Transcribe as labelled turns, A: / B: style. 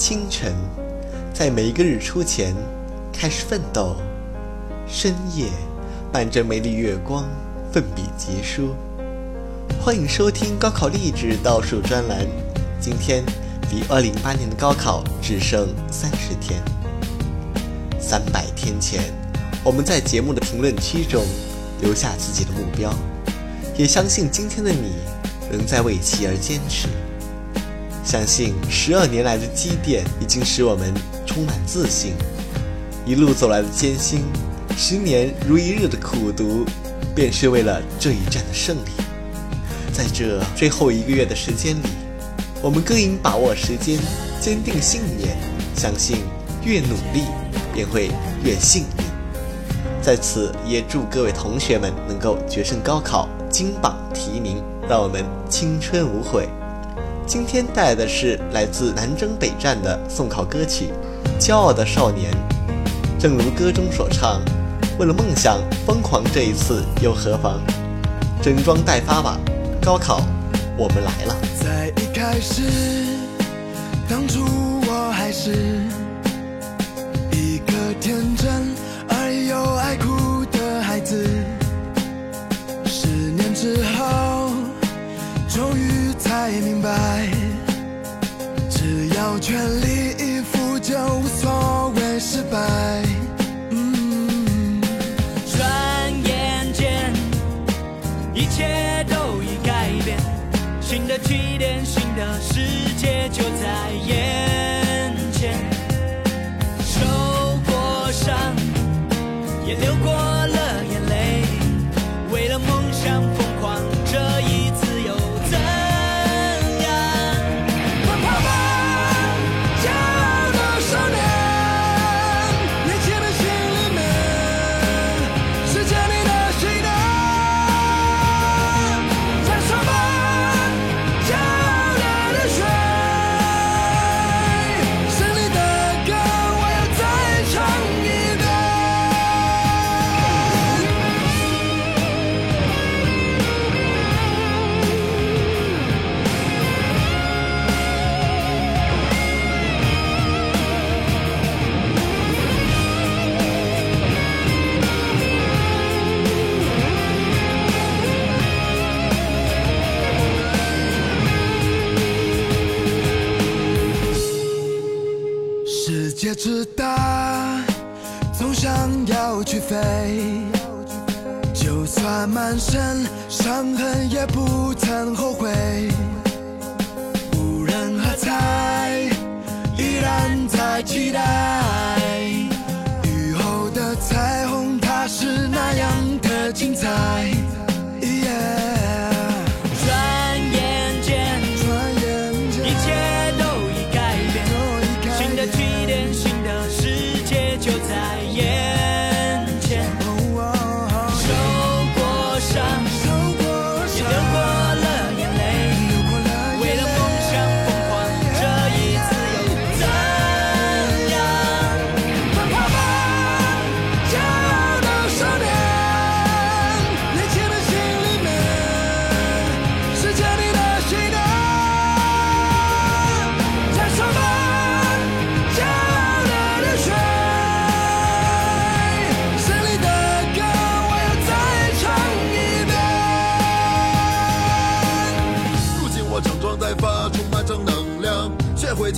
A: 清晨，在每一个日出前开始奋斗；深夜，伴着美丽月光奋笔疾书。欢迎收听高考励志倒数专栏。今天离2008年的高考只剩三十天。三百天前，我们在节目的评论区中留下自己的目标，也相信今天的你仍在为其而坚持。相信十二年来的积淀已经使我们充满自信，一路走来的艰辛，十年如一日的苦读，便是为了这一战的胜利。在这最后一个月的时间里，我们更应把握时间，坚定信念，相信越努力便会越幸运。在此，也祝各位同学们能够决胜高考，金榜题名，让我们青春无悔。今天带来的是来自南征北战的送考歌曲《骄傲的少年》，正如歌中所唱：“为了梦想疯狂，这一次又何妨？整装待发吧。”高考，我们来了。
B: 在一开始，当初我还是明白，只要全力以赴，就无所谓失败。
C: 转眼间，一切都已改变。新的起点，新的世界
B: 之大，总想要去飞。就算满身伤痕，也不曾后悔。无人喝彩，依然在期待。